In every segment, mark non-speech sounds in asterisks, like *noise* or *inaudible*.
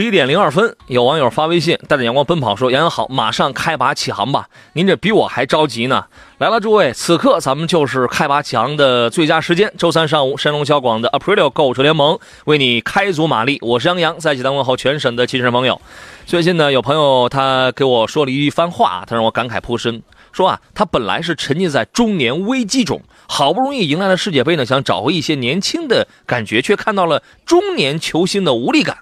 十一点零二分，有网友发微信，带着阳光奔跑说：“杨洋好，马上开拔起航吧！您这比我还着急呢。”来了，诸位，此刻咱们就是开拔起航的最佳时间。周三上午，山东交广的 Aprilio 购车联盟为你开足马力。我是杨洋，在济南问候全省的亲人朋友。最近呢，有朋友他给我说了一番话，他让我感慨颇深，说啊，他本来是沉浸在中年危机中，好不容易迎来了世界杯呢，想找回一些年轻的感觉，却看到了中年球星的无力感。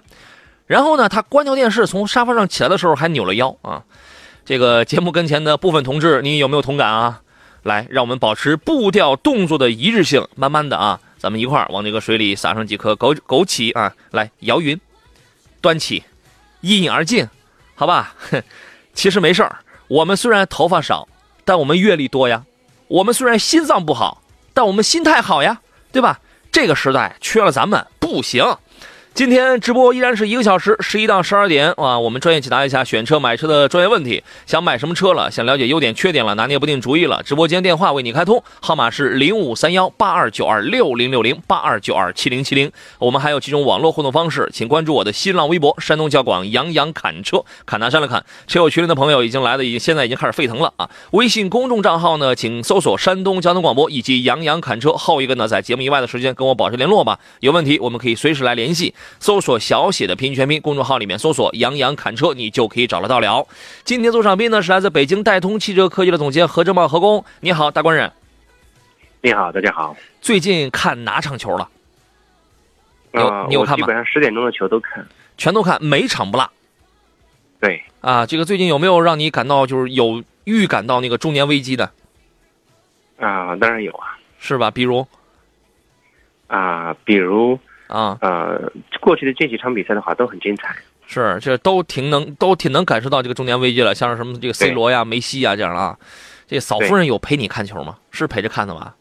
然后呢，他关掉电视，从沙发上起来的时候还扭了腰啊！这个节目跟前的部分同志，你有没有同感啊？来，让我们保持步调动作的一致性，慢慢的啊，咱们一块儿往这个水里撒上几颗枸枸杞啊！来，摇匀，端起，一饮而尽，好吧？*laughs* 其实没事儿，我们虽然头发少，但我们阅历多呀；我们虽然心脏不好，但我们心态好呀，对吧？这个时代缺了咱们不行。今天直播依然是一个小时，十一到十二点啊，我们专业解答一下选车买车的专业问题。想买什么车了？想了解优点缺点了？拿捏不定主意了？直播间电话为你开通，号码是零五三幺八二九二六零六零八二九二七零七零。我们还有几种网络互动方式，请关注我的新浪微博山东交广杨洋侃车，侃大山的侃。车友群里的朋友已经来的已经现在已经开始沸腾了啊！微信公众账号呢，请搜索山东交通广播以及杨洋侃车。后一个呢，在节目以外的时间跟我保持联络吧，有问题我们可以随时来联系。搜索小写的拼音全拼，公众号里面搜索“杨洋侃车”，你就可以找得到了。今天做场宾呢是来自北京戴通汽车科技的总监何正茂何工，你好，大官人。你好，大家好。最近看哪场球了？有你有看吗？基本上十点钟的球都看，全都看，每场不落。对啊，这个最近有没有让你感到就是有预感到那个中年危机的？啊，当然有啊，是吧？比如啊，比如。啊，呃，过去的这几场比赛的话都很精彩，是，这都挺能，都挺能感受到这个中年危机了。像是什么这个 C 罗呀、梅西呀这样啊。这嫂夫人有陪你看球吗？是陪着看的吧？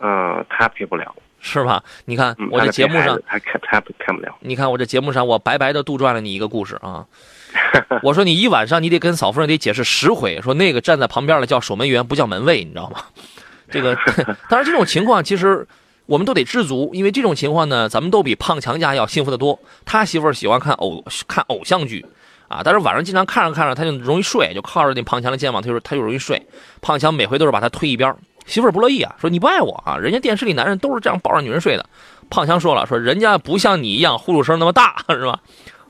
嗯，他陪不了，是吧？你看我这节目上，他看他看不了。你看我这节目上，我白白的杜撰了你一个故事啊。*laughs* 我说你一晚上你得跟嫂夫人得解释十回，说那个站在旁边的叫守门员，不叫门卫，你知道吗？这个，*laughs* 当然这种情况其实。我们都得知足，因为这种情况呢，咱们都比胖强家要幸福的多。他媳妇儿喜欢看偶看偶像剧，啊，但是晚上经常看着看着他就容易睡，就靠着那胖强的肩膀，他就他就容易睡。胖强每回都是把他推一边，媳妇儿不乐意啊，说你不爱我啊，人家电视里男人都是这样抱着女人睡的。胖强说了，说人家不像你一样呼噜声那么大，是吧？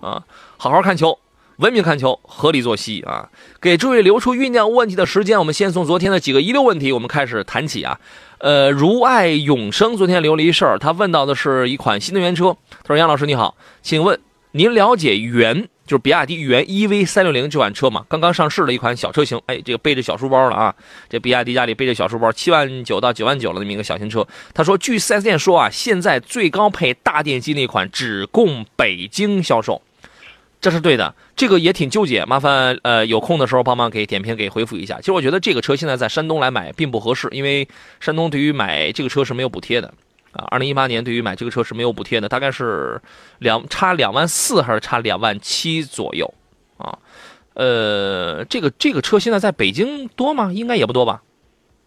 啊，好好看球，文明看球，合理作息啊，给诸位留出酝酿问题的时间。我们先从昨天的几个遗留问题，我们开始谈起啊。呃，如爱永生昨天留了一事儿，他问到的是一款新能源车。他说：“杨老师你好，请问您了解元就是比亚迪元 EV 三六零这款车吗？刚刚上市的一款小车型，哎，这个背着小书包了啊，这比亚迪家里背着小书包，七万九到九万九了那么一个小型车。他说，据 4S 店说啊，现在最高配大电机那款只供北京销售。”这是对的，这个也挺纠结，麻烦呃有空的时候帮忙给点评给回复一下。其实我觉得这个车现在在山东来买并不合适，因为山东对于买这个车是没有补贴的啊。二零一八年对于买这个车是没有补贴的，大概是两差两万四还是差两万七左右啊？呃，这个这个车现在在北京多吗？应该也不多吧？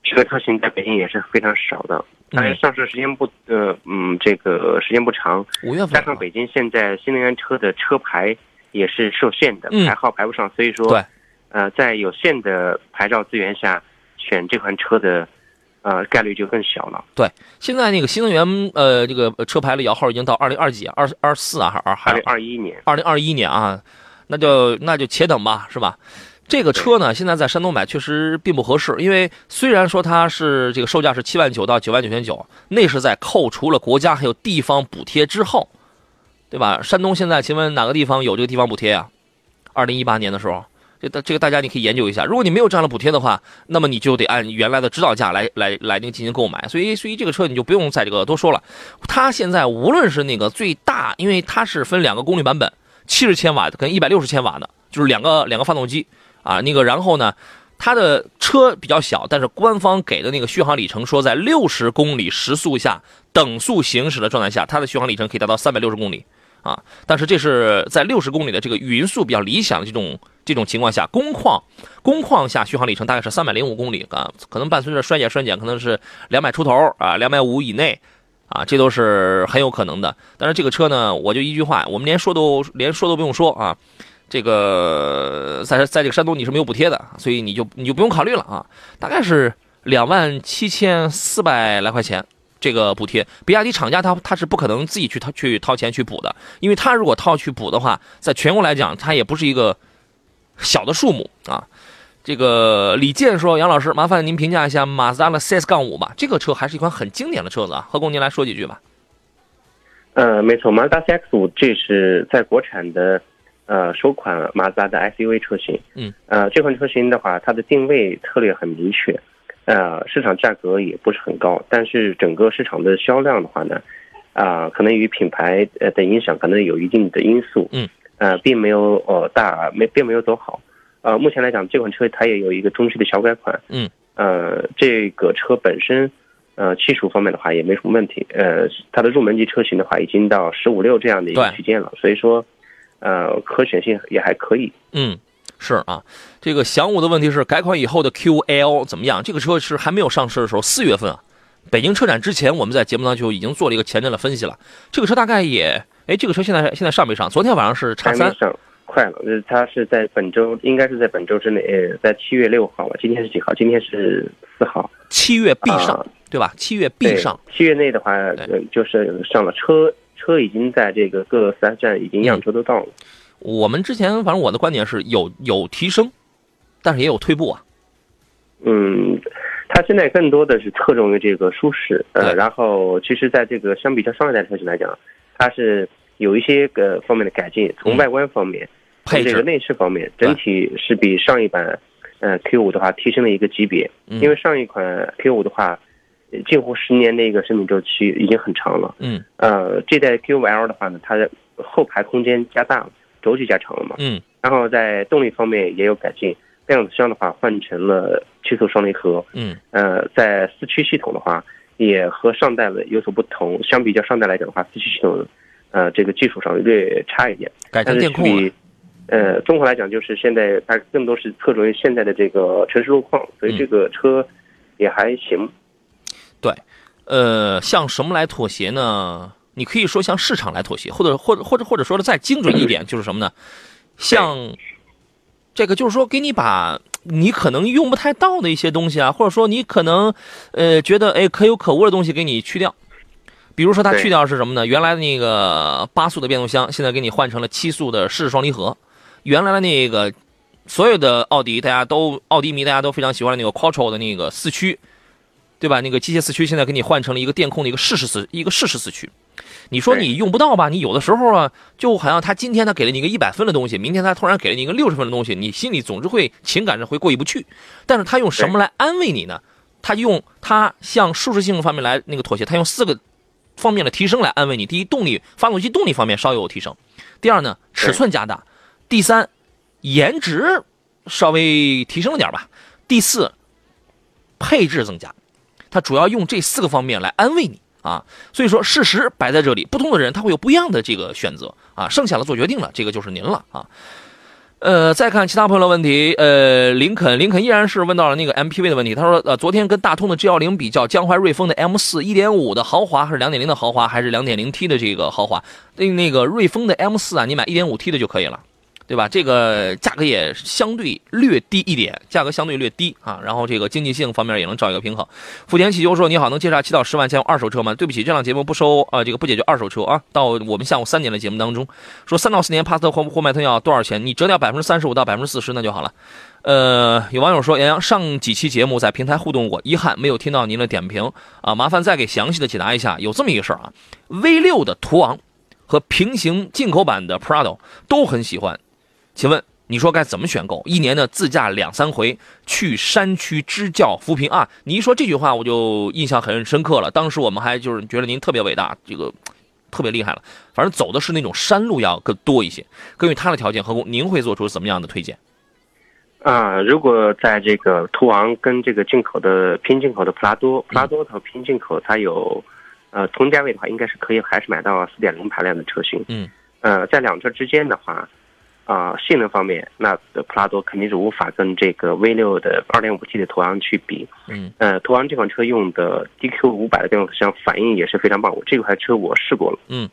这个车型在北京也是非常少的，但是上市时间不呃嗯这个时间不长，五月份加上北京现在新能源车的车牌。也是受限的，排号排不上，所以说，对，呃，在有限的牌照资源下，选这款车的，呃，概率就更小了。对，现在那个新能源，呃，这个车牌的摇号已经到二零二几，二二四啊，还还二零二一年，二零二一年啊，那就那就且等吧，是吧？这个车呢，现在在山东买确实并不合适，因为虽然说它是这个售价是七万九到九万九千九，那是在扣除了国家还有地方补贴之后。对吧？山东现在，请问哪个地方有这个地方补贴呀？二零一八年的时候，这这个大家你可以研究一下。如果你没有这样的补贴的话，那么你就得按原来的指导价来来来那个进行购买。所以所以这个车你就不用在这个多说了。它现在无论是那个最大，因为它是分两个功率版本，七十千瓦的跟一百六十千瓦的，就是两个两个发动机啊。那个然后呢，它的车比较小，但是官方给的那个续航里程说在六十公里时速下等速行驶的状态下，它的续航里程可以达到三百六十公里。啊，但是这是在六十公里的这个匀速比较理想的这种这种情况下，工况工况下续航里程大概是三百零五公里啊，可能伴随着衰减衰减，可能是两百出头啊，两百五以内啊，这都是很有可能的。但是这个车呢，我就一句话，我们连说都连说都不用说啊，这个在在这个山东你是没有补贴的，所以你就你就不用考虑了啊，大概是两万七千四百来块钱。这个补贴，比亚迪厂家他他是不可能自己去掏去掏钱去补的，因为他如果掏去补的话，在全国来讲，它也不是一个小的数目啊。这个李健说：“杨老师，麻烦您评价一下马自达的 CS 杠五吧，这个车还是一款很经典的车子啊。”何工，您来说几句吧。呃，没错，马自达 CX 五这是在国产的呃首款马自达的 SUV 车型。嗯。呃，这款车型的话，它的定位策略很明确。呃，市场价格也不是很高，但是整个市场的销量的话呢，啊，可能与品牌呃的影响可能有一定的因素，嗯，呃，并没有呃大没并没有走好，呃，目前来讲这款车它也有一个中期的小改款，嗯，呃，这个车本身，呃，技术方面的话也没什么问题，呃，它的入门级车型的话已经到十五六这样的一个区间了，所以说，呃，可选性也还可以，嗯。是啊，这个翔五的问题是改款以后的 QL 怎么样？这个车是还没有上市的时候，四月份啊，北京车展之前，我们在节目当中就已经做了一个前瞻的分析了。这个车大概也，哎，这个车现在现在上没上？昨天晚上是叉三上，快了，呃，它是在本周，应该是在本周之内，呃，在七月六号吧？今天是几号？今天是四号。七月必上，对吧？七月必上。七月内的话，就是上了车，车已经在这个各个四 S 站已经样车都到了。我们之前反正我的观点是有有提升，但是也有退步啊。嗯，它现在更多的是侧重于这个舒适，呃，然后其实在这个相比较上一代车型来讲，它是有一些个方面的改进，从外观方面、配这个、内饰方面，整体是比上一版，呃，Q 五的话提升了一个级别。因为上一款 Q 五的话，近乎十年的一个生命周期已经很长了。嗯。呃，这代 Q 五 L 的话呢，它的后排空间加大了。轴距加长了嘛？嗯，然后在动力方面也有改进，变速箱的话换成了七速双离合。嗯，呃，在四驱系统的话也和上代的有所不同，相比较上代来讲的话，四驱系统，呃，这个技术上略差一点。改成电控了。呃，综合来讲，就是现在它更多是侧重于现在的这个城市路况，所以这个车也还行。对，呃，向什么来妥协呢？你可以说向市场来妥协，或者或者或者或者说的再精准一点，就是什么呢？像这个，就是说给你把你可能用不太到的一些东西啊，或者说你可能呃觉得哎可有可无的东西给你去掉。比如说它去掉是什么呢？原来的那个八速的变速箱，现在给你换成了七速的湿式双离合。原来的那个所有的奥迪，大家都奥迪迷大家都非常喜欢的那个 Quattro 的那个四驱，对吧？那个机械四驱现在给你换成了一个电控的一个适时四一个适时四驱。你说你用不到吧？你有的时候啊，就好像他今天他给了你一个一百分的东西，明天他突然给了你一个六十分的东西，你心里总是会情感上会过意不去。但是他用什么来安慰你呢？他用他向舒适性方面来那个妥协，他用四个方面的提升来安慰你。第一，动力发动机动力方面稍有提升；第二呢，尺寸加大；第三，颜值稍微提升了点吧；第四，配置增加。他主要用这四个方面来安慰你。啊，所以说事实摆在这里，不同的人他会有不一样的这个选择啊，剩下的做决定了，这个就是您了啊。呃，再看其他朋友的问题，呃，林肯，林肯依然是问到了那个 MPV 的问题，他说，呃，昨天跟大通的 G 幺零比较，江淮瑞风的 M 四一点五的豪华还是两点零的豪华，还是两点零 T 的这个豪华？那那个瑞风的 M 四啊，你买一点五 T 的就可以了。对吧？这个价格也相对略低一点，价格相对略低啊。然后这个经济性方面也能找一个平衡。福田汽修说：“你好，能介绍七到十万钱二手车吗？”对不起，这档节目不收啊，这个不解决二手车啊。到我们下午三点的节目当中，说三到四年帕萨特或或迈腾要多少钱？你折掉百分之三十五到百分之四十那就好了。呃，有网友说：“杨洋上几期节目在平台互动过，遗憾没有听到您的点评啊，麻烦再给详细的解答一下。有这么一个事儿啊，V 六的途昂和平行进口版的 Prado 都很喜欢。”请问你说该怎么选购？一年呢自驾两三回去山区支教扶贫啊！你一说这句话，我就印象很深刻了。当时我们还就是觉得您特别伟大，这个特别厉害了。反正走的是那种山路要更多一些。根据他的条件和您会做出怎么样的推荐？啊，如果在这个途昂跟这个进口的拼进口的普拉多，普拉多和拼进口它有，呃，同价位的话，应该是可以还是买到四点零排量的车型。嗯，呃，在两车之间的话。啊，性能方面，那普拉多肯定是无法跟这个 V 六的 2.5T 的途昂去比。嗯，呃，途昂这款车用的 DQ 五百的变速箱反应也是非常棒。我这款车我试过了，嗯，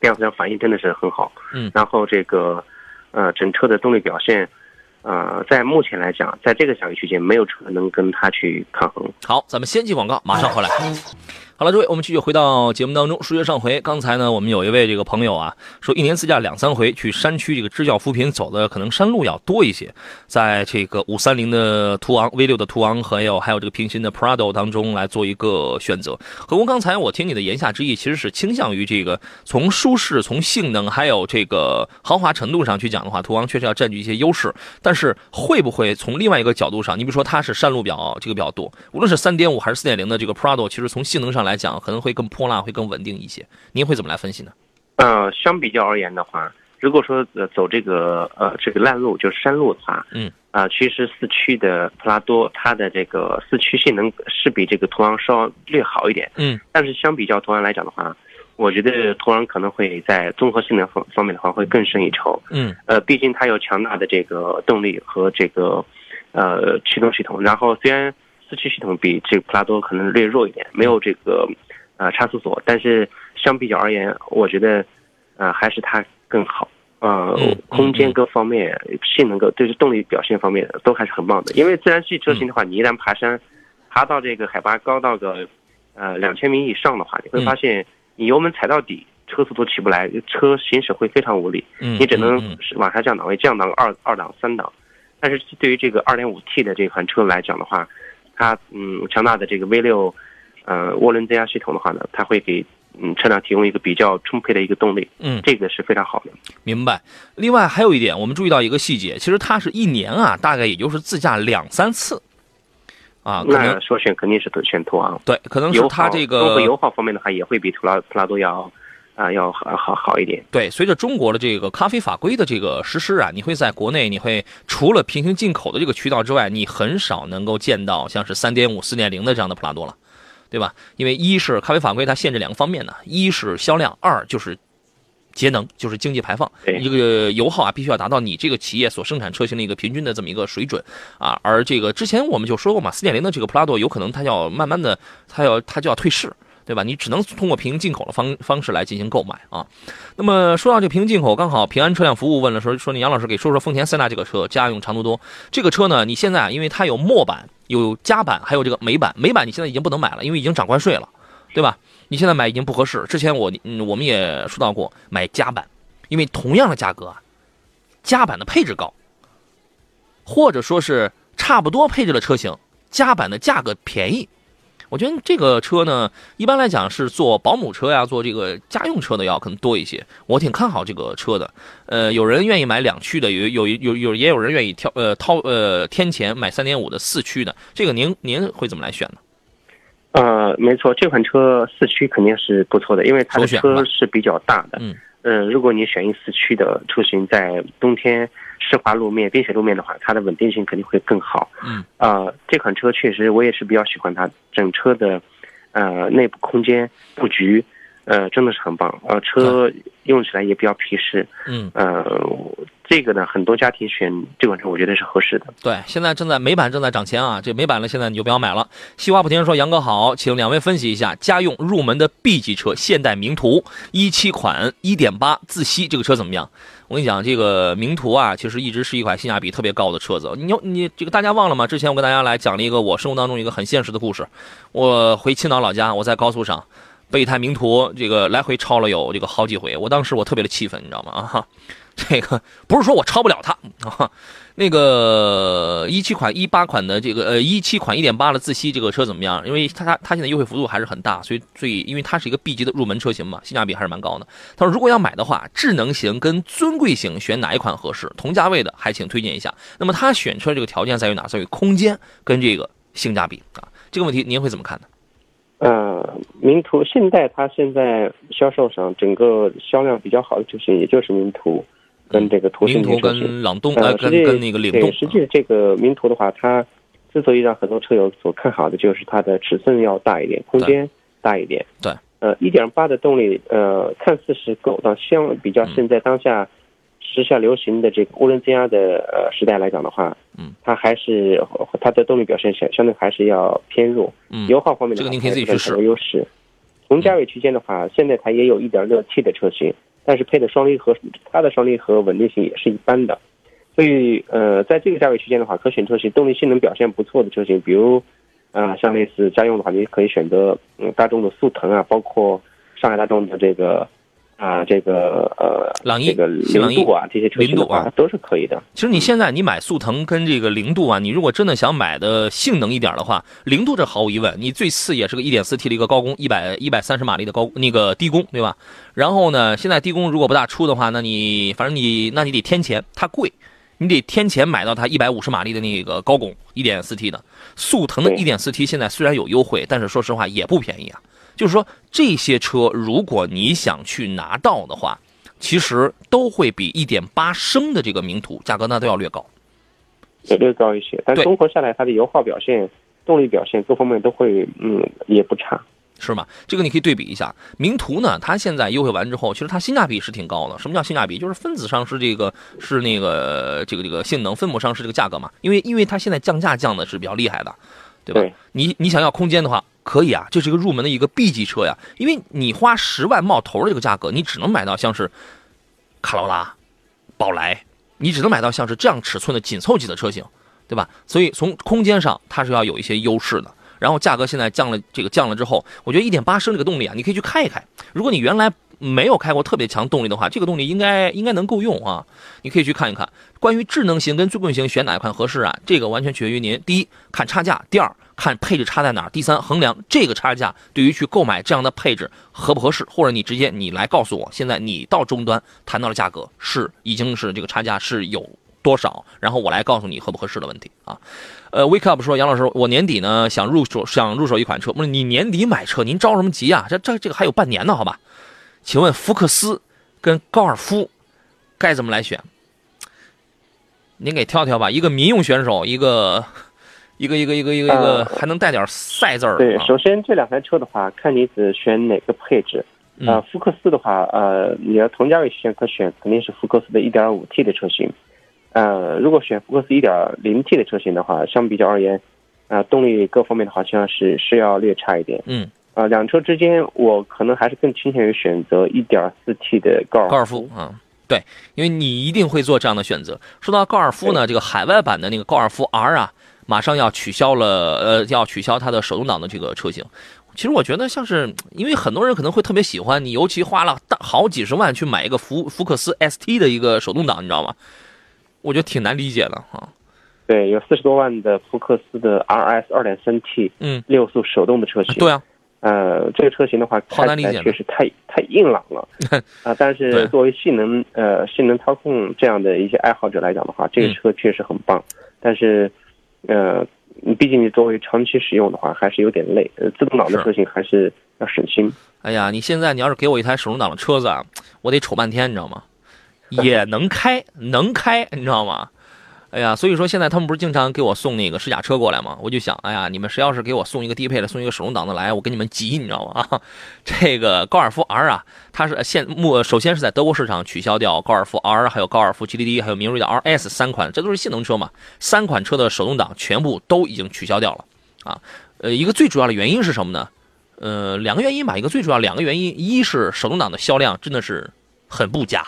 变速箱反应真的是很好。嗯，然后这个，呃，整车的动力表现，呃，在目前来讲，在这个价位区间，没有车能跟它去抗衡。好，咱们先进广告，马上回来。好了，诸位，我们继续回到节目当中。书接上回，刚才呢，我们有一位这个朋友啊，说一年自驾两三回去山区这个支教扶贫，走的可能山路要多一些，在这个五三零的途昂、V 六的途昂，还有还有这个平行的 Prado 当中来做一个选择。何工，刚才我听你的言下之意，其实是倾向于这个从舒适、从性能，还有这个豪华程度上去讲的话，途昂确实要占据一些优势。但是会不会从另外一个角度上，你比如说它是山路比较这个比较多，无论是三点五还是四点零的这个 Prado，其实从性能上来。来讲可能会更泼辣，会更稳定一些。您会怎么来分析呢？呃，相比较而言的话，如果说呃走这个呃这个烂路，就是山路的话，嗯，啊，其实四驱的普拉多它的这个四驱性能是比这个途昂稍略好一点，嗯，但是相比较途昂来讲的话，我觉得途昂可能会在综合性能方方面的话会更胜一筹，嗯，呃，毕竟它有强大的这个动力和这个呃驱动系统，然后虽然。四驱系统比这个普拉多可能略弱一点，没有这个，呃，差速锁，但是相比较而言，我觉得，呃，还是它更好，呃，空间各方面、性能各，对动力表现方面都还是很棒的。因为自然系车型的话，你一旦爬山，爬到这个海拔高到个，呃，两千米以上的话，你会发现你油门踩到底，车速都起不来，车行驶会非常无力，你只能往下降档位，降档二二档、三档。但是对于这个二点五 T 的这款车来讲的话，它嗯，强大的这个 V 六，呃，涡轮增压系统的话呢，它会给嗯车辆提供一个比较充沛的一个动力，嗯，这个是非常好的。明白。另外还有一点，我们注意到一个细节，其实它是一年啊，大概也就是自驾两三次，啊，那说选肯定是选途昂，对，可能是它这个综合油耗方面的话，也会比普拉普拉多要。啊，要好好好一点。对，随着中国的这个咖啡法规的这个实施啊，你会在国内，你会除了平行进口的这个渠道之外，你很少能够见到像是三点五、四点零的这样的普拉多了，对吧？因为一是咖啡法规它限制两个方面呢，一是销量，二就是节能，就是经济排放，一个油耗啊，必须要达到你这个企业所生产车型的一个平均的这么一个水准啊。而这个之前我们就说过嘛，四点零的这个普拉多有可能它要慢慢的，它要它就要退市。对吧？你只能通过平行进口的方方式来进行购买啊。那么说到这平行进口，刚好平安车辆服务问了说说你杨老师给说说丰田塞纳这个车，家用长途多这个车呢？你现在因为它有墨版、有加版，还有这个美版，美版你现在已经不能买了，因为已经涨关税了，对吧？你现在买已经不合适。之前我嗯我们也说到过买加版，因为同样的价格啊，加版的配置高，或者说是差不多配置的车型，加版的价格便宜。我觉得这个车呢，一般来讲是做保姆车呀，做这个家用车的要可能多一些。我挺看好这个车的。呃，有人愿意买两驱的，有有有有也有人愿意挑呃掏呃添钱买三点五的四驱的。这个您您会怎么来选呢？呃，没错，这款车四驱肯定是不错的，因为它的车是比较大的。嗯。嗯，如果你选一四驱的出行，在冬天湿滑路面、冰雪路面的话，它的稳定性肯定会更好。嗯，啊，这款车确实我也是比较喜欢它，整车的，呃，内部空间布局，呃，真的是很棒。呃，车用起来也比较皮实。嗯，呃。这个呢，很多家庭选这款车，我觉得是合适的。对，现在正在美版正在涨钱啊，这美版呢，现在你就不要买了。西瓜不停说：“杨哥好，请两位分析一下家用入门的 B 级车现代名图一七款一点八自吸这个车怎么样？”我跟你讲，这个名图啊，其实一直是一款性价比特别高的车子。你你这个大家忘了吗？之前我跟大家来讲了一个我生活当中一个很现实的故事。我回青岛老家，我在高速上。被一台名图这个来回超了有这个好几回，我当时我特别的气愤，你知道吗？啊哈，这个不是说我超不了它啊。*laughs* 那个一七款、一八款的这个呃一七款一点八的自吸这个车怎么样？因为它它它现在优惠幅度还是很大，所以所以因为它是一个 B 级的入门车型嘛，性价比还是蛮高的。他说如果要买的话，智能型跟尊贵型选哪一款合适？同价位的还请推荐一下。那么他选车这个条件在于哪？在于空间跟这个性价比啊。这个问题您会怎么看呢？呃，名图现代它现在销售上整个销量比较好的车型，也就是名图。跟这个途胜名图跟朗动呃，跟跟那个领动，实际这个名图的话，它之所以让很多车友所看好的，就是它的尺寸要大一点，空间大一点。对，呃，一点八的动力，呃，看似是够，但相比较现在当下时下流行的这个涡轮增压的呃时代来讲的话，嗯，它还是它的动力表现相相对还是要偏弱。嗯，油耗方面的这个您可以自己去试。优势，同价位区间的话，现在它也有一点六 T 的车型。但是配的双离合，它的双离合稳定性也是一般的，所以呃，在这个价位区间的话，可选车型动力性能表现不错的车型，比如，啊，像类似家用的话，你可以选择嗯大众的速腾啊，包括上海大众的这个。啊，这个呃，朗逸、这个零度啊，这些车型的话都是可以的。其实你现在你买速腾跟这个零度啊，你如果真的想买的性能一点的话，零度这毫无疑问，你最次也是个一点四 T 的一个高功，一百一百三十马力的高那个低功，对吧？然后呢，现在低功如果不大出的话，那你反正你那你得添钱，它贵，你得添钱买到它一百五十马力的那个高功一点四 T 的速腾的一点四 T，现在虽然有优惠，但是说实话也不便宜啊。就是说，这些车如果你想去拿到的话，其实都会比一点八升的这个名图价格那都要略高，略高一些。但综合下来，它的油耗表现、动力表现各方面都会，嗯，也不差，是吗？这个你可以对比一下。名图呢，它现在优惠完之后，其实它性价比是挺高的。什么叫性价比？就是分子上是这个是那个这个这个性能，分母上是这个价格嘛。因为因为它现在降价降的是比较厉害的，对吧？你你想要空间的话。可以啊，这是一个入门的一个 B 级车呀，因为你花十万冒头的这个价格，你只能买到像是卡罗拉、宝来，你只能买到像是这样尺寸的紧凑级的车型，对吧？所以从空间上它是要有一些优势的。然后价格现在降了，这个降了之后，我觉得一点八升这个动力啊，你可以去开一开。如果你原来没有开过特别强动力的话，这个动力应该应该能够用啊，你可以去看一看。关于智能型跟尊贵型选哪一款合适啊？这个完全取决于您。第一，看差价；第二。看配置差在哪儿？第三，衡量这个差价对于去购买这样的配置合不合适，或者你直接你来告诉我，现在你到终端谈到的价格是已经是这个差价是有多少，然后我来告诉你合不合适的问题啊。呃，Wake Up 说，杨老师，我年底呢想入手想入手一款车，不是你年底买车，您着什么急啊？这这这个还有半年呢，好吧？请问福克斯跟高尔夫该怎么来选？您给挑挑吧，一个民用选手，一个。一个一个一个一个一个还能带点赛字儿。对，首先这两台车的话，看你只选哪个配置。呃，福克斯的话，呃，你要同价位选可选，肯定是福克斯的 1.5T 的车型。呃，如果选福克斯 1.0T 的车型的话，相比较而言，啊，动力各方面的好像是是要略差一点。嗯。啊，两车之间，我可能还是更倾向于选择 1.4T 的高尔高尔夫啊。对，因为你一定会做这样的选择。说到高尔夫呢，这个海外版的那个高尔夫 R 啊。马上要取消了，呃，要取消它的手动挡的这个车型。其实我觉得，像是因为很多人可能会特别喜欢你，尤其花了大好几十万去买一个福福克斯 ST 的一个手动挡，你知道吗？我觉得挺难理解的啊。对，有四十多万的福克斯的 RS 二点三 T，嗯，六速手动的车型。对啊，呃，这个车型的话，好难理解，确实太太硬朗了 *laughs* 啊。但是作为性能呃性能操控这样的一些爱好者来讲的话，这个车确实很棒。但是。呃，你毕竟你作为长期使用的话，还是有点累。呃，自动挡的车型还是要省心。哎呀，你现在你要是给我一台手动挡的车子啊，我得瞅半天，你知道吗？*laughs* 也能开，能开，你知道吗？哎呀，所以说现在他们不是经常给我送那个试驾车过来吗？我就想，哎呀，你们谁要是给我送一个低配的，送一个手动挡的来，我跟你们急，你知道吗？啊，*laughs* 这个高尔夫 R 啊，它是现目首先是在德国市场取消掉高尔夫 R，还有高尔夫 GTD，还有明锐的 RS 三款，这都是性能车嘛，三款车的手动挡全部都已经取消掉了啊。呃，一个最主要的原因是什么呢？呃，两个原因吧，一个最主要两个原因，一是手动挡的销量真的是很不佳。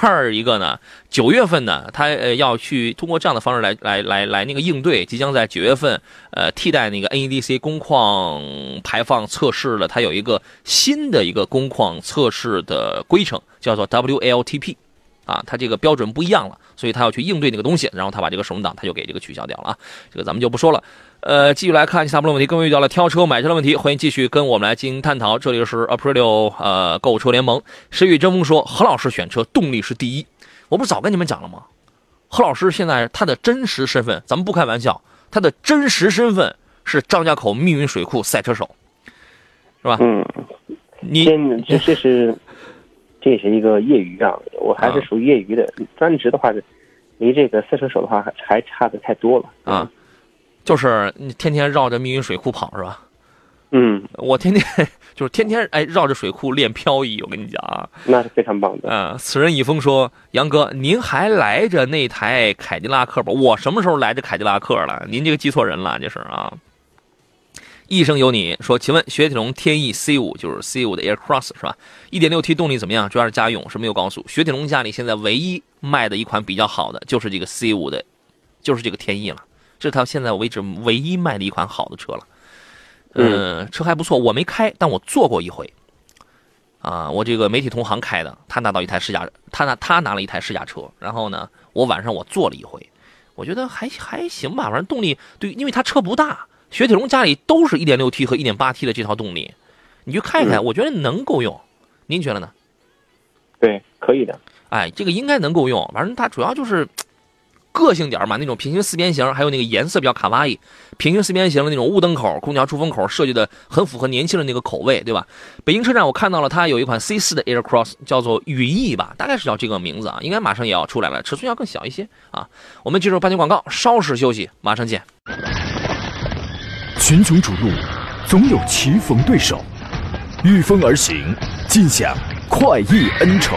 二一个呢，九月份呢，它呃要去通过这样的方式来来来来那个应对，即将在九月份呃替代那个 NEDC 工况排放测试了，它有一个新的一个工况测试的规程，叫做 WLTP。啊，它这个标准不一样了，所以他要去应对那个东西，然后他把这个手动挡他就给这个取消掉了啊。这个咱们就不说了。呃，继续来看其他部分问题，各位遇到了挑车买车的问题，欢迎继续跟我们来进行探讨。这里是 Aprilio 呃购车联盟。谁与争锋说何老师选车动力是第一，我不是早跟你们讲了吗？何老师现在他的真实身份，咱们不开玩笑，他的真实身份是张家口密云水库赛车手，是吧？嗯，你这这是。这也是一个业余啊，我还是属于业余的。专职的话，离这个赛车手的话还还差的太多了啊。就是你天天绕着密云水库跑是吧？嗯，我天天 *laughs* 就是天天哎绕着水库练漂移，我跟你讲啊，那是非常棒的。嗯，此人已封说：“杨哥，您还来着那台凯迪拉克吧？我什么时候来着凯迪拉克了？您这个记错人了，这是啊。”一生有你说，请问雪铁龙天翼 C 五就是 C 五的 Air Cross 是吧？一点六 T 动力怎么样？主要是家用，是没有高速。雪铁龙家里现在唯一卖的一款比较好的就是这个 C 五的，就是这个天翼了。这是他现在为止唯一卖的一款好的车了。嗯，车还不错，我没开，但我坐过一回。啊，我这个媒体同行开的，他拿到一台试驾，他拿他拿了一台试驾车，然后呢，我晚上我坐了一回，我觉得还还行吧，反正动力对，因为他车不大。雪铁龙家里都是一点六 T 和一点八 T 的这套动力，你去看一看，我觉得能够用，您觉得呢？对，可以的。哎，这个应该能够用，反正它主要就是个性点嘛，那种平行四边形，还有那个颜色比较卡哇伊，平行四边形的那种雾灯口、空调出风口设计的很符合年轻人那个口味，对吧？北京车展我看到了，它有一款 C 四的 Air Cross，叫做羽翼吧，大概是叫这个名字啊，应该马上也要出来了，尺寸要更小一些啊。我们进入半天广告，稍事休息，马上见。群雄逐鹿，总有棋逢对手；御风而行，尽享快意恩仇。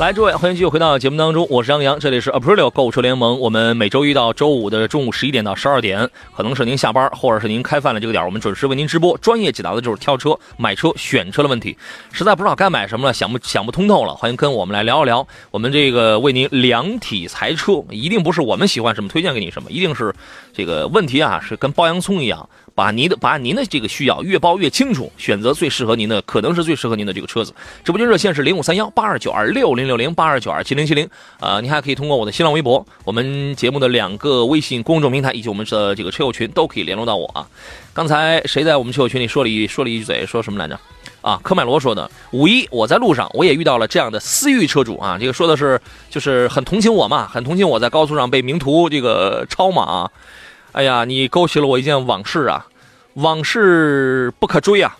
来，诸位，欢迎继续回到节目当中，我是杨洋，这里是 Aprilio 购车联盟。我们每周一到周五的中午十一点到十二点，可能是您下班或者是您开饭了这个点我们准时为您直播，专业解答的就是挑车、买车、选车的问题。实在不知道该买什么了，想不想不通透了，欢迎跟我们来聊一聊。我们这个为您量体裁车，一定不是我们喜欢什么推荐给你什么，一定是这个问题啊，是跟剥洋葱一样。把您的把您的这个需要越包越清楚，选择最适合您的，可能是最适合您的这个车子。直播间热线是零五三幺八二九二六零六零八二九二七零七零。呃，您还可以通过我的新浪微博、我们节目的两个微信公众平台以及我们的这个车友群都可以联络到我啊。刚才谁在我们车友群里说了一说了一句嘴，说什么来着？啊，科迈罗说的。五一我在路上，我也遇到了这样的思域车主啊。这个说的是就是很同情我嘛，很同情我在高速上被名图这个超嘛啊。哎呀，你勾起了我一件往事啊。往事不可追啊！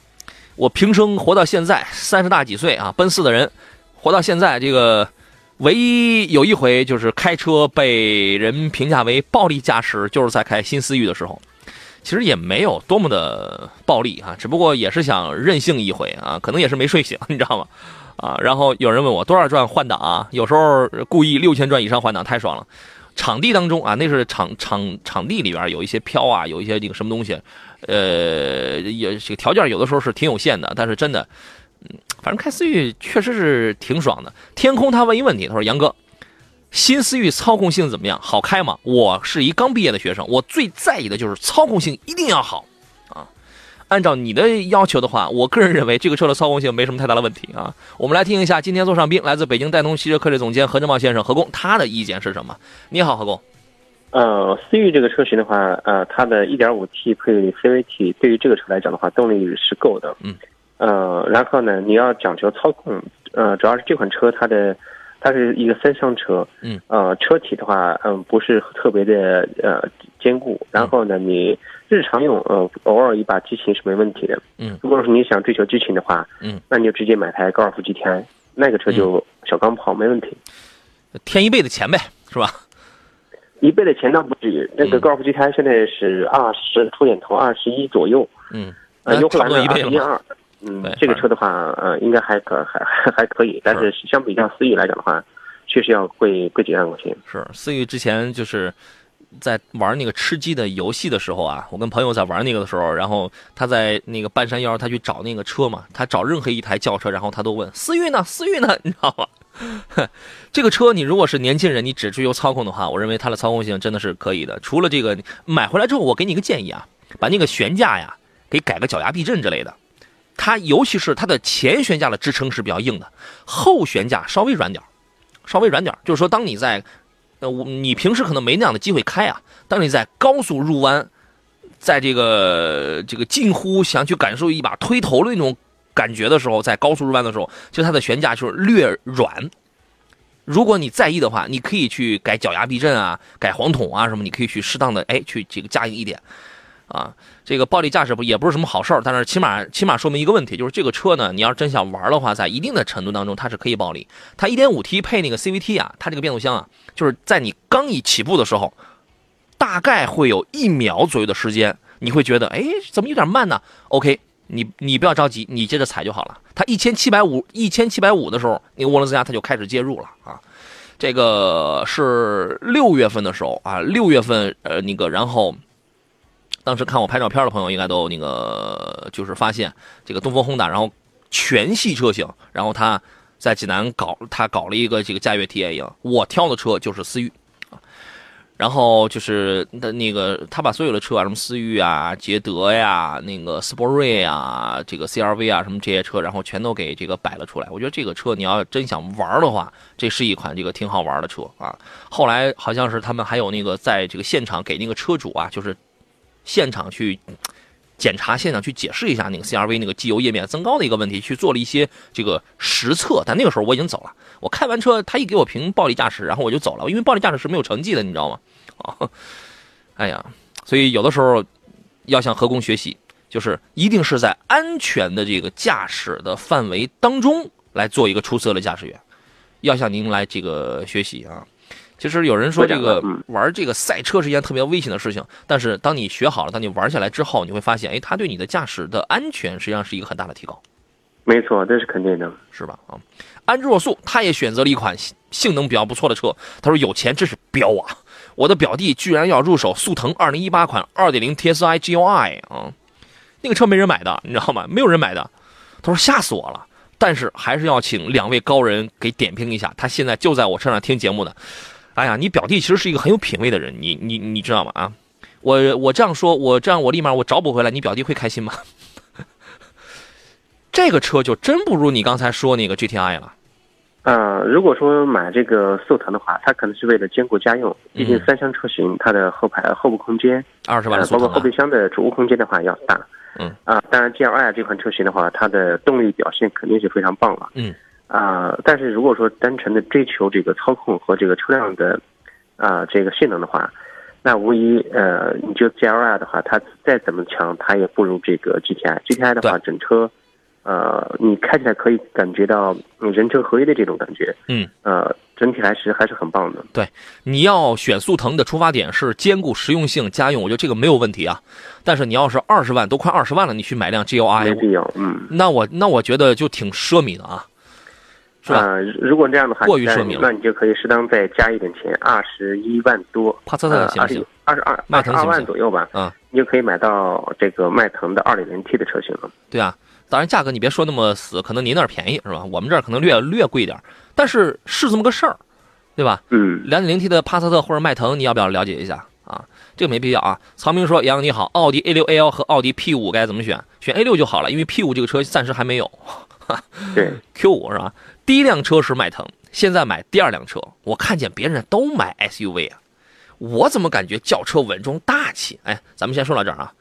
我平生活到现在三十大几岁啊，奔四的人，活到现在这个唯一有一回就是开车被人评价为暴力驾驶，就是在开新思域的时候，其实也没有多么的暴力啊，只不过也是想任性一回啊，可能也是没睡醒，*laughs* 你知道吗？啊，然后有人问我多少转换挡啊？有时候故意六千转以上换挡太爽了。场地当中啊，那是场场场地里边有一些飘啊，有一些这个什么东西。呃，也这个条件有的时候是挺有限的，但是真的，嗯，反正开思域确实是挺爽的。天空他问一问题，他说：“杨哥，新思域操控性怎么样？好开吗？”我是一刚毕业的学生，我最在意的就是操控性一定要好。按照你的要求的话，我个人认为这个车的操控性没什么太大的问题啊。我们来听一下今天坐上宾来自北京戴通汽车科技总监何正茂先生何工他的意见是什么？你好，何工。呃，思域这个车型的话，呃，它的 1.5T 配 CVT 对于这个车来讲的话，动力是够的。嗯。呃，然后呢，你要讲究操控，呃，主要是这款车它的它是一个三厢车。嗯。呃，车体的话，嗯，不是特别的呃坚固。然后呢，你日常用，呃，偶尔一把激情是没问题的。嗯。如果说你想追求激情的话，嗯，那你就直接买台高尔夫 GTI，那个车就小钢炮没问题。添一倍的钱呗，*laughs* 是吧？一倍的钱倒不至于。那个高尔夫 GTI 现在是二十出点头，二十一左右。嗯，呃，优惠差不多完一倍了。二十一二。嗯，这个车的话，呃，应该还可还还还可以，但是相比较思域来讲的话，确实要贵贵几万块钱。是思域之前就是在玩那个吃鸡的游戏的时候啊，我跟朋友在玩那个的时候，然后他在那个半山腰，他去找那个车嘛，他找任何一台轿车，然后他都问思域呢，思域呢，你知道吗？*laughs* 这个车你如果是年轻人，你只追求操控的话，我认为它的操控性真的是可以的。除了这个，买回来之后，我给你一个建议啊，把那个悬架呀给改个脚牙避震之类的。它尤其是它的前悬架的支撑是比较硬的，后悬架稍微软点稍微软点就是说，当你在那，我你平时可能没那样的机会开啊，当你在高速入弯，在这个这个近乎想去感受一把推头的那种感觉的时候，在高速入弯的时候，就它的悬架就是略软。如果你在意的话，你可以去改脚牙避震啊，改黄桶啊什么，你可以去适当的哎去这个加硬一点，啊，这个暴力驾驶不也不是什么好事儿，但是起码起码说明一个问题，就是这个车呢，你要真想玩的话，在一定的程度当中它是可以暴力。它 1.5T 配那个 CVT 啊，它这个变速箱啊，就是在你刚一起步的时候，大概会有一秒左右的时间，你会觉得哎怎么有点慢呢？OK，你你不要着急，你接着踩就好了。它一千七百五一千七百五的时候，那个涡轮增压它就开始介入了啊。这个是六月份的时候啊，六月份呃那个，然后当时看我拍照片的朋友应该都那个就是发现这个东风轰达然后全系车型，然后他在济南搞他搞了一个这个驾悦体验营，我挑的车就是思域，然后就是的那个他把所有的车啊，什么思域啊、捷德呀、那个斯铂瑞啊、这个 CRV 啊什么这些车，然后全都给这个摆了出来。我觉得这个车你要真想玩的话，这是一款这个挺好玩的车啊。后来好像是他们还有那个在这个现场给那个车主啊，就是现场去检查，现场去解释一下那个 CRV 那个机油液面增高的一个问题，去做了一些这个实测。但那个时候我已经走了，我开完车，他一给我评暴力驾驶，然后我就走了，因为暴力驾驶是没有成绩的，你知道吗？啊，哎呀，所以有的时候要向何工学习，就是一定是在安全的这个驾驶的范围当中来做一个出色的驾驶员，要向您来这个学习啊。其实有人说这个嗯玩这个赛车是一件特别危险的事情，但是当你学好了，当你玩下来之后，你会发现，哎，它对你的驾驶的安全实际上是一个很大的提高，没错，这是肯定的。是吧？啊，安之若素他也选择了一款性性能比较不错的车，他说有钱真是彪啊！我的表弟居然要入手速腾2018款2.0 TSI GLI 啊，那个车没人买的，你知道吗？没有人买的。他说吓死我了，但是还是要请两位高人给点评一下，他现在就在我车上听节目呢。哎呀，你表弟其实是一个很有品位的人，你你你知道吗？啊，我我这样说，我这样我立马我找补回来，你表弟会开心吗？*laughs* 这个车就真不如你刚才说那个 GTI 了。呃，如果说买这个速腾的话，它可能是为了兼顾家用，毕竟嗯三厢车型它的后排后部空间，二十万包括后备箱的储物空间的话要大。嗯啊，当然 GLI 这款车型的话，它的动力表现肯定是非常棒了。嗯啊、但是如果说单纯的追求这个操控和这个车辆的啊、这个性能的话，那无疑呃，你就 GLI 的话，它再怎么强，它也不如这个 GTI。GTI 的话，整车呃，你开起来可以感觉到嗯人车合一的这种感觉。嗯，呃，整体来是还是很棒的。对你要选速腾的出发点是兼顾实用性、家用，我觉得这个没有问题啊。但是你要是二十万都快二十万了，你去买辆 GLI，没必要，嗯，那我那我觉得就挺奢靡的啊，是吧？呃，如果这样的话，过于奢靡了那你就可以适当再加一点钱，二十一万多，帕萨特行不行？二十二二十二迈腾行不行万左右吧，嗯，你就可以买到这个迈腾的二点零 T 的车型了。对啊，当然价格你别说那么死，可能您那儿便宜是吧？我们这儿可能略略贵点儿但是是这么个事儿，对吧？嗯，两点零 T 的帕萨特或者迈腾，你要不要了解一下啊？这个没必要啊。曹明说：“杨洋你好，奥迪 A 六 L 和奥迪 P 五该怎么选？选 A 六就好了，因为 P 五这个车暂时还没有。对，Q 五是吧？第一辆车是迈腾，现在买第二辆车，我看见别人都买 SUV 啊，我怎么感觉轿车稳重大气？哎，咱们先说到这儿啊。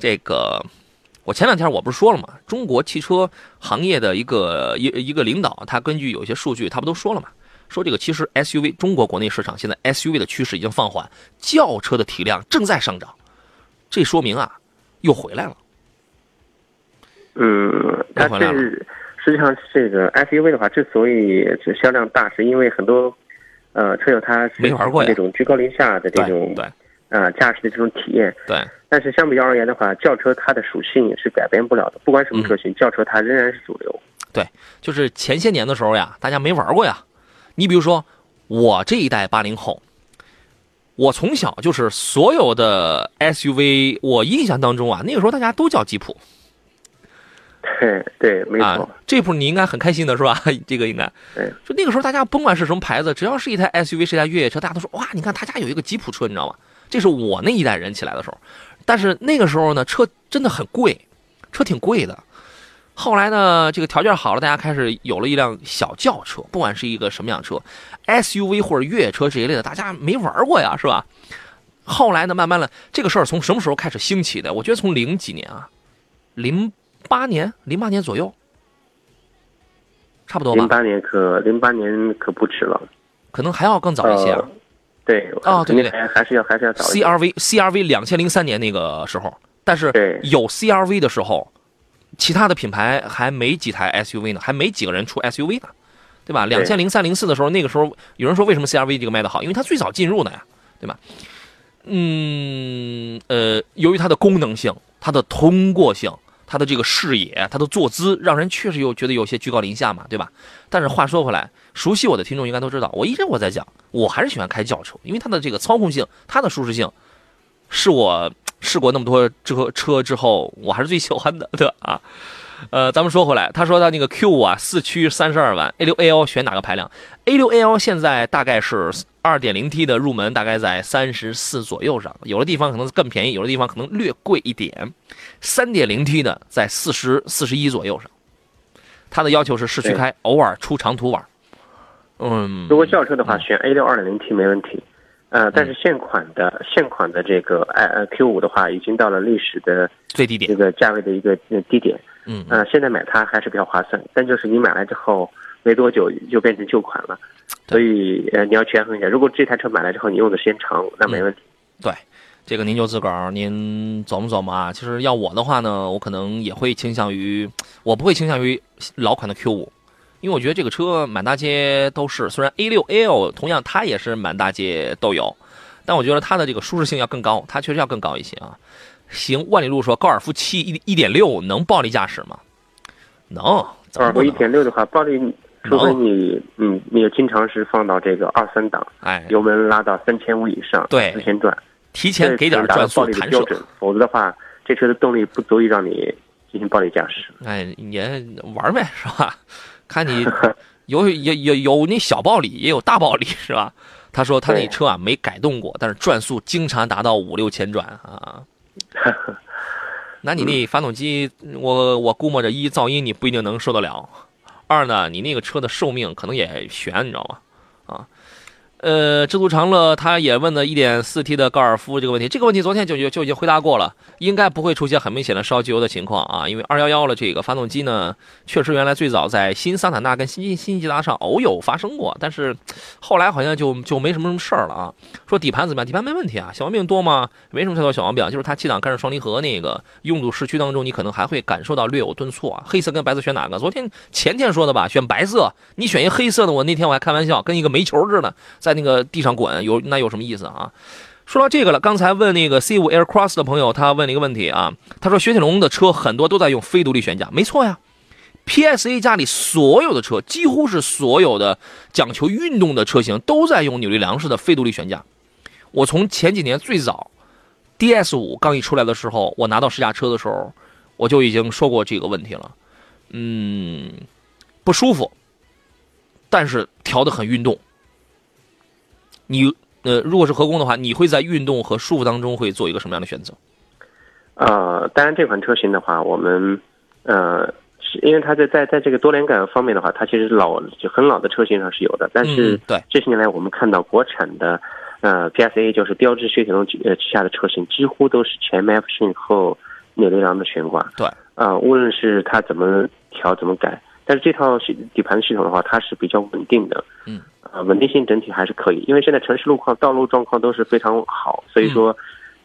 这个，我前两天我不是说了吗？中国汽车行业的一个一一个领导，他根据有一些数据，他不都说了吗？说这个其实 SUV 中国国内市场现在 SUV 的趋势已经放缓，轿车的体量正在上涨，这说明啊，又回来了。嗯，它又回来了是实际上这个 SUV 的话，之所以是销量大，是因为很多呃，车友他是没玩过呀这种居高临下的这种对呃驾驶的这种体验。对，但是相比较而言的话，轿车它的属性是改变不了的，不管什么嗯车型，轿车它仍然是主流。对就是前些年的时候呀，大家没玩过呀。你比如说我这一代八零后，我从小就是所有的 SUV，我印象当中啊，那个时候大家都叫吉普对 *laughs* 对，没错。啊。这步你应该很开心的是吧？*laughs* 这个应该。对，就那个时候大家甭管是什么牌子，只要是一台 SUV 是一台越野车，大家都说哇，你看他家有一个吉普车，你知道吗？这是我那一代人起来的时候。但是那个时候呢，车真的很贵，车挺贵的。后来呢，这个条件好了，大家开始有了一辆小轿车，不管是一个什么样车，SUV 或者越野车这一类的，大家没玩过呀，是吧？后来呢，慢慢的这个事儿从什么时候开始兴起的？我觉得从零几年啊，零八年，零八年左右，差不多吧，零八年可零八年可不迟了。可能还要更早一些啊。呃对，哦对对对还还是要还是要早。CRV CRV 两千零三年那个时候，但是有 CRV 的时候，其他的品牌还没几台 SUV 呢，还没几个人出 SUV 呢，对吧？两千零三零四的时候，那个时候有人说为什么 CRV 这个卖的好，因为它最早进入的呀，对吧？嗯，呃，由于它的功能性、它的通过性、他的这个视野、他的坐姿，让人确实又觉得有些居高临下嘛，对吧？但是话说回来，熟悉我的听众应该都知道，我一直我在讲，我还是喜欢开轿车，因为它的这个操控性、它的舒适性，是我试过那么多车车之后，我还是最喜欢的，对吧？啊，呃，咱们说回来，他说他那个 Q 五啊，四驱三十二万，A 六 AL 选哪个排量？A 六 AL 现在大概是二点零 T 的入门，大概在三十四左右上，有的地方可能更便宜，有的地方可能略贵一点。三点零 T 的在四十四十一左右上，他的要求是市区开，偶尔出长途玩。嗯，如果轿车的话，选 A 六二点零 T 没问题。呃，但是现款的现款的这个 i 呃 Q 五的话，已经到了历史的最低点，这个价位的一个呃低点。嗯，呃，现在买它还是比较划算，但就是你买来之后没多久就变成旧款了，所以呃你要权衡一下。如果这台车买来之后你用的时间长，那没问题。对，这个您就自个儿您琢磨琢磨啊。其实要我的话呢，我可能也会倾向于，我不会倾向于老款的 Q 五，因为我觉得这个车满大街都是，虽然 A 六 L 同样它也是满大街都有，但我觉得它的这个舒适性要更高，它确实要更高一些啊。行，万里路说高尔夫七一一点六能暴力驾驶吗？能，高尔夫一点六的话，暴力，除非你嗯你经常是放到这个二三档，哎，油门拉到三千五以上，对四千转，提前给点转速弹射，否则的话，这车的动力不足以让你进行暴力驾驶。哎，也玩呗，是吧？看你 *laughs* 有有有有那小暴力，也有大暴力，是吧？他说他那车啊没改动过，但是转速经常达到五六千转啊。*laughs* 那你那发动机，我我估摸着一噪音你不一定能受得了，二呢你那个车的寿命可能也悬，你知道吗？啊，呃，知足常乐他也问了一点四 T 的高尔夫这个问题，这个问题昨天就就就已经回答过了，应该不会出现很明显的烧机油的情况啊，因为二幺幺的这个发动机呢，确实原来最早在新桑塔纳跟新新新捷达上偶有发生过，但是后来好像就就没什么什么事儿了啊。说底盘怎么样？底盘没问题啊，小毛病多吗？没什么太多小毛病，就是它七档干式双离合那个拥堵市区当中，你可能还会感受到略有顿挫啊。黑色跟白色选哪个？昨天前天说的吧，选白色。你选一黑色的，我那天我还开玩笑，跟一个煤球似的，在那个地上滚，有那有什么意思啊？说到这个了，刚才问那个 C 五 Air Cross 的朋友，他问了一个问题啊，他说雪铁龙的车很多都在用非独立悬架，没错呀。PSA 家里所有的车，几乎是所有的讲求运动的车型，都在用扭力梁式的非独立悬架。我从前几年最早 DS 五刚一出来的时候，我拿到试驾车的时候，我就已经说过这个问题了。嗯，不舒服，但是调的很运动。你呃，如果是合工的话，你会在运动和舒服当中会做一个什么样的选择？呃，当然这款车型的话，我们呃，是因为它在在在这个多连杆方面的话，它其实老就很老的车型上是有的，但是嗯对这些年来我们看到国产的呃 PSA 就是标致雪铁龙旗呃旗下的车型，几乎都是前麦弗逊后扭力梁的悬挂。对，啊、无论是它怎么调怎么改，但是这套系底盘系统的话，它是比较稳定的。嗯，呃，稳定性整体还是可以，因为现在城市路况、道路状况都是非常好，所以说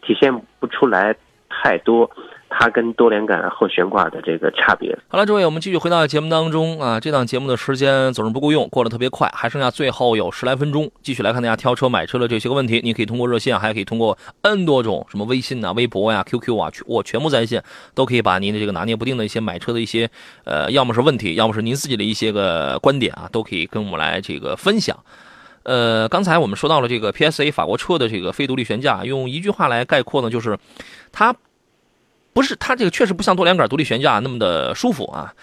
体现不出来太多。它跟多连杆后悬挂的这个差别。好了，诸位，我们继续回到节目当中啊。这档节目的时间总是不够用，过得特别快，还剩下最后有十来分钟，继续来看大家挑车买车的这些个问题。你可以通过热线，还可以通过 N 多种什么微信呐、微博呀、QQ 啊，我全部在线，都可以把您的这个拿捏不定的一些买车的一些呃，要么是问题，要么是您自己的一些个观点啊，都可以跟我们来这个分享。呃，刚才我们说到了这个 PSA 法国车的这个非独立悬架，用一句话来概括呢，就是它。不是，它这个确实不像多连杆独立悬架那么的舒服啊。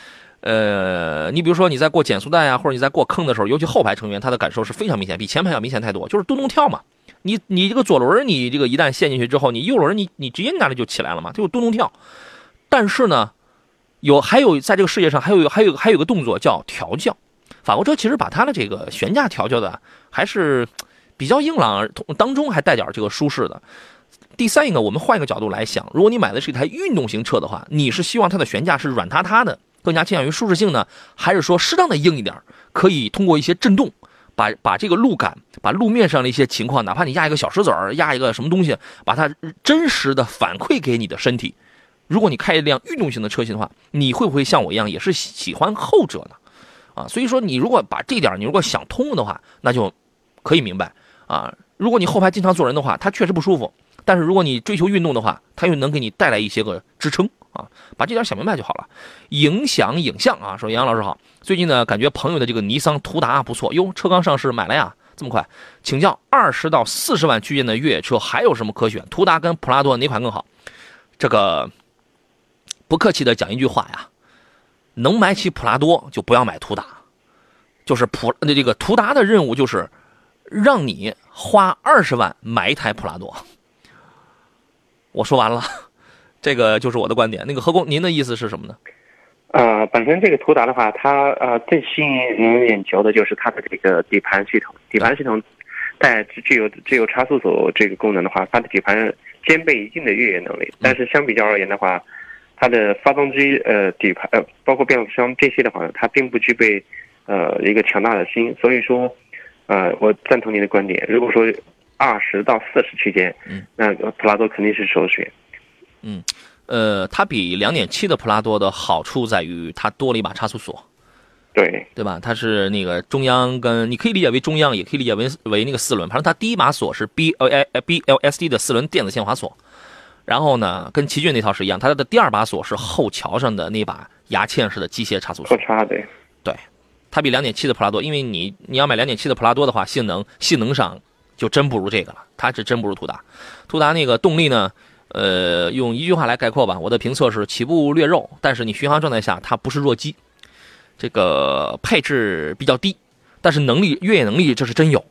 呃，你比如说你在过减速带啊，或者你在过坑的时候，尤其后排成员，他的感受是非常明显，比前排要明显太多。就是咚咚跳嘛，你你这个左轮你这个一旦陷进去之后，你右轮你你直接那里就起来了嘛，就咚咚跳。但是呢，有还有在这个世界上还有还有还有个动作叫调教，法国车其实把它的这个悬架调教的还是比较硬朗，当中还带点这个舒适的。第三一个，我们换一个角度来想，如果你买的是一台运动型车的话，你是希望它的悬架是软塌塌的，更加倾向于舒适性呢，还是说适当的硬一点，可以通过一些震动，把把这个路感，把路面上的一些情况，哪怕你压一个小石子儿，压一个什么东西，把它真实的反馈给你的身体。如果你开一辆运动型的车型的话，你会不会像我一样也是喜欢后者呢？啊，所以说你如果把这点你如果想通了的话，那就可以明白啊。如果你后排经常坐人的话，它确实不舒服。但是如果你追求运动的话，它又能给你带来一些个支撑啊，把这点想明白就好了。影响影像啊，说杨老师好，最近呢感觉朋友的这个尼桑途达不错哟，车刚上市买了呀，这么快？请教二十到四十万区间的越野车还有什么可选？途达跟普拉多哪款更好？这个不客气的讲一句话呀，能买起普拉多就不要买途达，就是普那这个途达的任务就是让你花二十万买一台普拉多。我说完了，这个就是我的观点。那个何工，您的意思是什么呢？呃，本身这个途达的话，它呃最吸引人眼球的就是它的这个底盘系统。底盘系统带具有具有差速锁这个功能的话，它的底盘兼备一定的越野能力。但是相比较而言的话，它的发动机呃底盘呃包括变速箱这些的话，它并不具备呃一个强大的心。所以说，呃，我赞同您的观点。如果说二十到四十区间，嗯，那普拉多肯定是首选。嗯，呃，它比两点七的普拉多的好处在于它多了一把差速锁，对对吧？它是那个中央跟你可以理解为中央，也可以理解为为那个四轮。反正它第一把锁是 B L A B L S D 的四轮电子限滑锁，然后呢，跟奇骏那套是一样，它的第二把锁是后桥上的那把牙嵌式的机械差速锁。错差对，对，它比两点七的普拉多，因为你你要买两点七的普拉多的话，性能性能上。就真不如这个了，它是真不如途达。途达那个动力呢，呃，用一句话来概括吧，我的评测是起步略肉，但是你巡航状态下它不是弱鸡。这个配置比较低，但是能力越野能力这是真有，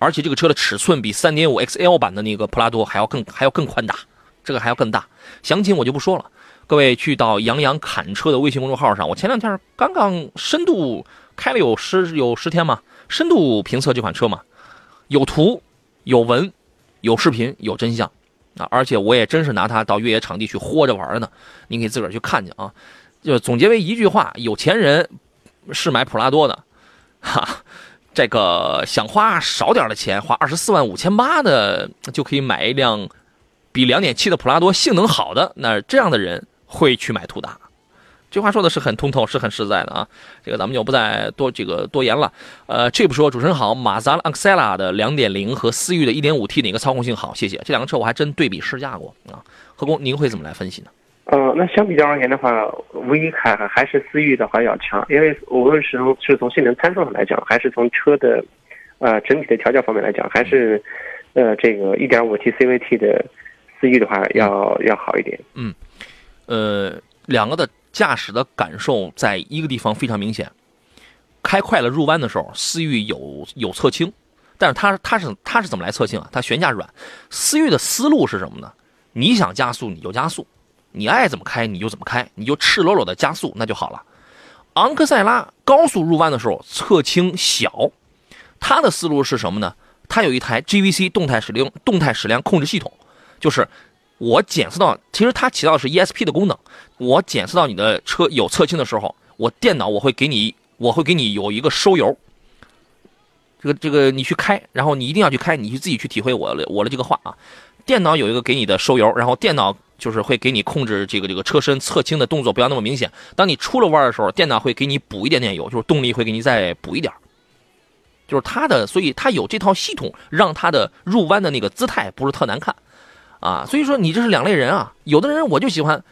而且这个车的尺寸比3.5 XL 版的那个普拉多还要更还要更宽大，这个还要更大。详情我就不说了，各位去到杨洋侃车的微信公众号上，我前两天刚刚深度开了有十有十天嘛，深度评测这款车嘛，有图。有文，有视频，有真相，啊！而且我也真是拿它到越野场地去豁着玩呢。您可以自个儿去看去啊。就总结为一句话：有钱人是买普拉多的，哈。这个想花少点的钱，花二十四万五千八的就可以买一辆比两点七的普拉多性能好的，那这样的人会去买途达。这话说的是很通透，是很实在的啊！这个咱们就不再多这个多言了。呃，Chip 说主持人好，马自达 x e l a 的2.0和思域的 1.5T 哪个操控性好？谢谢。这两个车我还真对比试驾过啊。何工，您会怎么来分析呢？呃，那相比较而言的话，唯一还还是思域的话要强，因为无论是从是从性能参数上来讲，还是从车的呃整体的调教方面来讲，还是呃这个 1.5T CVT 的思域的话要要好一点。嗯，呃，两个的。驾驶的感受在一个地方非常明显，开快了入弯的时候，思域有有侧倾，但是它它是它是怎么来侧倾啊？它悬架软，思域的思路是什么呢？你想加速你就加速，你爱怎么开你就怎么开，你就赤裸裸的加速那就好了。昂克赛拉高速入弯的时候侧倾小，它的思路是什么呢？它有一台 GVC 动态矢量动态矢量控制系统，就是。我检测到，其实它起到的是 ESP 的功能。我检测到你的车有侧倾的时候，我电脑我会给你，我会给你有一个收油。这个这个你去开，然后你一定要去开，你去自己去体会我的我的这个话啊。电脑有一个给你的收油，然后电脑就是会给你控制这个这个车身侧倾的动作不要那么明显。当你出了弯的时候，电脑会给你补一点点油，就是动力会给你再补一点。就是它的，所以它有这套系统，让它的入弯的那个姿态不是特难看，啊，所以说你这是两类人啊。有的人我就喜欢，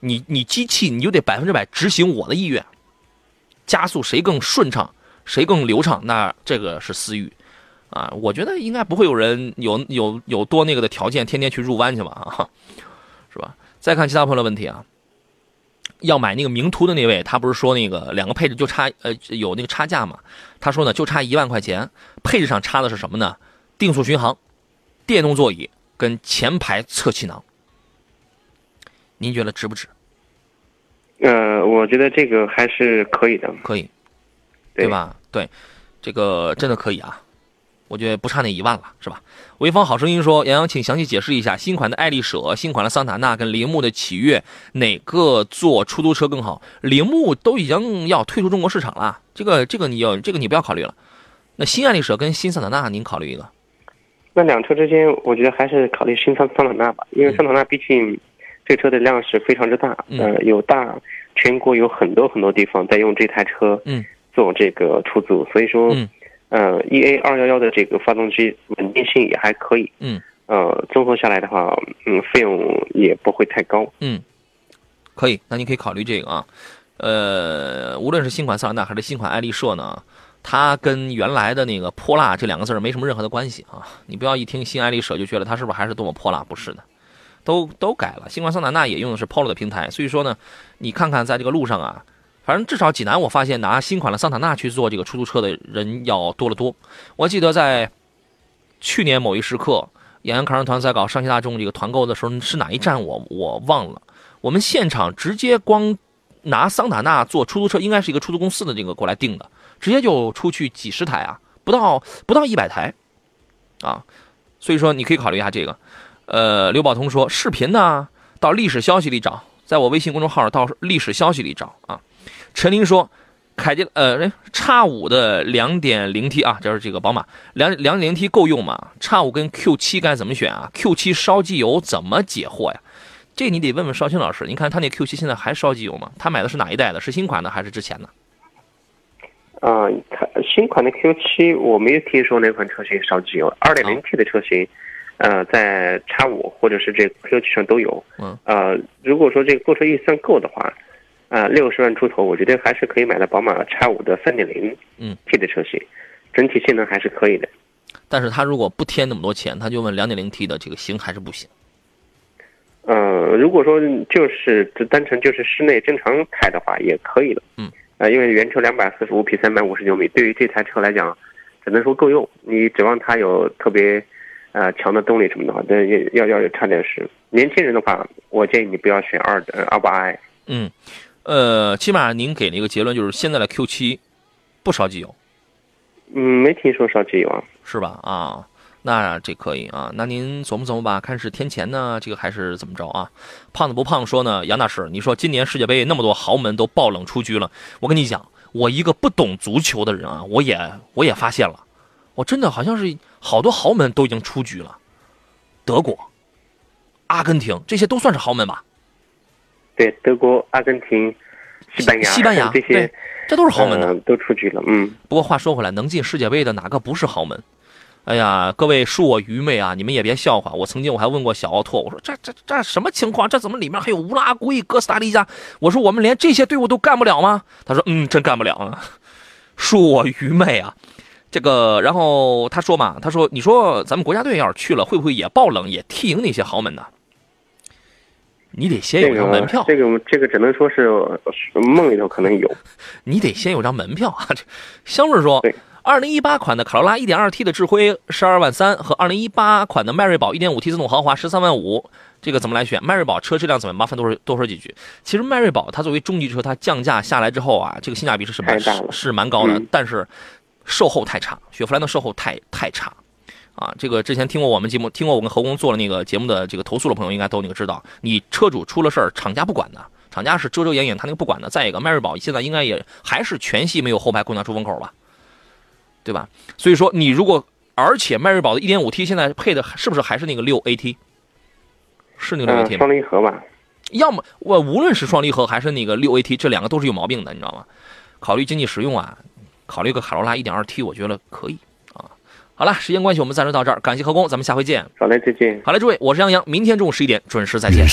你你机器你就得百分之百执行我的意愿，加速谁更顺畅，谁更流畅，那这个是私欲，啊，我觉得应该不会有人有有有多那个的条件，天天去入弯去吧，啊，是吧？再看其他朋友的问题啊。要买那个名图的那位，他不是说那个两个配置就差呃有那个差价嘛？他说呢就差一万块钱，配置上差的是什么呢？定速巡航、电动座椅跟前排侧气囊。您觉得值不值？呃，我觉得这个还是可以的，可以，对吧？对，这个真的可以啊。我觉得不差那一万了，是吧？潍坊好声音说：“杨洋，请详细解释一下新款的爱丽舍、新款的桑塔纳跟铃木的启悦，哪个做出租车更好？铃木都已经要退出中国市场了，这个这个你要这个你不要考虑了。那新爱丽舍跟新桑塔纳，您考虑一个？那两车之间，我觉得还是考虑新桑桑塔纳吧，因为桑塔纳毕竟这车的量是非常之大，呃，有大全国有很多很多地方在用这台车，嗯，做这个出租，所以说，嗯。”呃，E A 二幺幺的这个发动机稳定性也还可以，嗯，呃，综合下来的话，嗯，费用也不会太高，嗯，可以，那你可以考虑这个啊，呃，无论是新款桑塔纳还是新款爱丽舍呢，它跟原来的那个泼辣这两个字没什么任何的关系啊，你不要一听新爱丽舍就觉得它是不是还是多么泼辣，不是的，都都改了，新款桑塔纳也用的是 Polo 的平台，所以说呢，你看看在这个路上啊。反正至少济南，我发现拿新款的桑塔纳去做这个出租车的人要多得多。我记得在去年某一时刻，演员考上团在搞上汽大众这个团购的时候，是哪一站我我忘了。我们现场直接光拿桑塔纳做出租车，应该是一个出租公司的这个过来订的，直接就出去几十台啊，不到不到一百台啊。所以说你可以考虑一下这个。呃，刘宝通说视频呢，到历史消息里找，在我微信公众号到历史消息里找啊。陈林说：“凯迪呃，叉五的两点零 T 啊，就是这个宝马两两点零 T 够用吗？叉五跟 Q 七该怎么选啊？Q 七烧机油怎么解惑呀？这你得问问邵青老师。你看他那 Q 七现在还烧机油吗？他买的是哪一代的？是新款的还是之前的？啊，看新款的 Q 七，我没有听说哪款车型烧机油。二点零 T 的车型，呃，在叉五或者是这 Q 七上都有。嗯，呃，如果说这个购车预算够的话。”呃，六十万出头，我觉得还是可以买到宝马 X 五的三点零嗯 T 的车型，整体性能还是可以的。但是他如果不添那么多钱，他就问两点零 T 的这个行还是不行？呃，如果说就是单纯就是室内正常开的话，也可以的。嗯，啊，因为原车两百四十五匹，三百五十牛米，对于这台车来讲，只能说够用。你指望它有特别呃强的动力什么的话，那要要有差点事。年轻人的话，我建议你不要选二的二八 i。嗯。呃，起码您给了一个结论，就是现在的 Q 七不烧机油。嗯，没听说烧机油啊，是吧？啊，那这可以啊。那您琢磨琢磨吧，看是添钱呢，这个还是怎么着啊？胖子不胖说呢，杨大师，你说今年世界杯那么多豪门都爆冷出局了，我跟你讲，我一个不懂足球的人啊，我也我也发现了，我真的好像是好多豪门都已经出局了，德国、阿根廷这些都算是豪门吧？对，德国、阿根廷、西班牙、西班牙这些，这都是豪门的，都出局了。嗯。不过话说回来，能进世界杯的哪个不是豪门？哎呀，各位恕我愚昧啊，你们也别笑话我。曾经我还问过小奥拓，我说这这这什么情况？这怎么里面还有乌拉圭、哥斯达黎加？我说我们连这些队伍都干不了吗？他说嗯，真干不了啊。恕我愚昧啊。这个，然后他说嘛，他说你说咱们国家队要是去了，会不会也爆冷，也踢赢那些豪门呢？你得先有张门票，这个这个只能说是梦里头可能有。*laughs* 你得先有张门票啊！香瑞说，二零一八款的卡罗拉一点二 T 的智辉十二万三和二零一八款的迈锐宝一点五 T 自动豪华十三万五，这个怎么来选？迈锐宝车质量怎么？麻烦多说多说几句。其实迈锐宝它作为中级车，它降价下来之后啊，这个性价比是蛮是蛮高的，但是售后太差，雪佛兰的售后太太差。啊，这个之前听过我们节目，听过我跟何工做了那个节目的这个投诉的朋友，应该都那个知道，你车主出了事儿，厂家不管的，厂家是遮遮掩掩，他那个不管的。再一个，迈锐宝现在应该也还是全系没有后排空调出风口吧，对吧？所以说，你如果而且迈锐宝的 1.5T 现在配的是不是还是那个六 AT？是那个六嗯，AT 吗？双离合吧。要么我无论是双离合还是那个六 AT，这两个都是有毛病的，你知道吗？考虑经济实用啊，考虑个卡罗拉 1.2T，我觉得可以啊。好了，时间关系，我们暂时到这儿，感谢何工，咱们下回见。好嘞，再见。好嘞，诸位，我是杨洋，明天中午十一点准时再见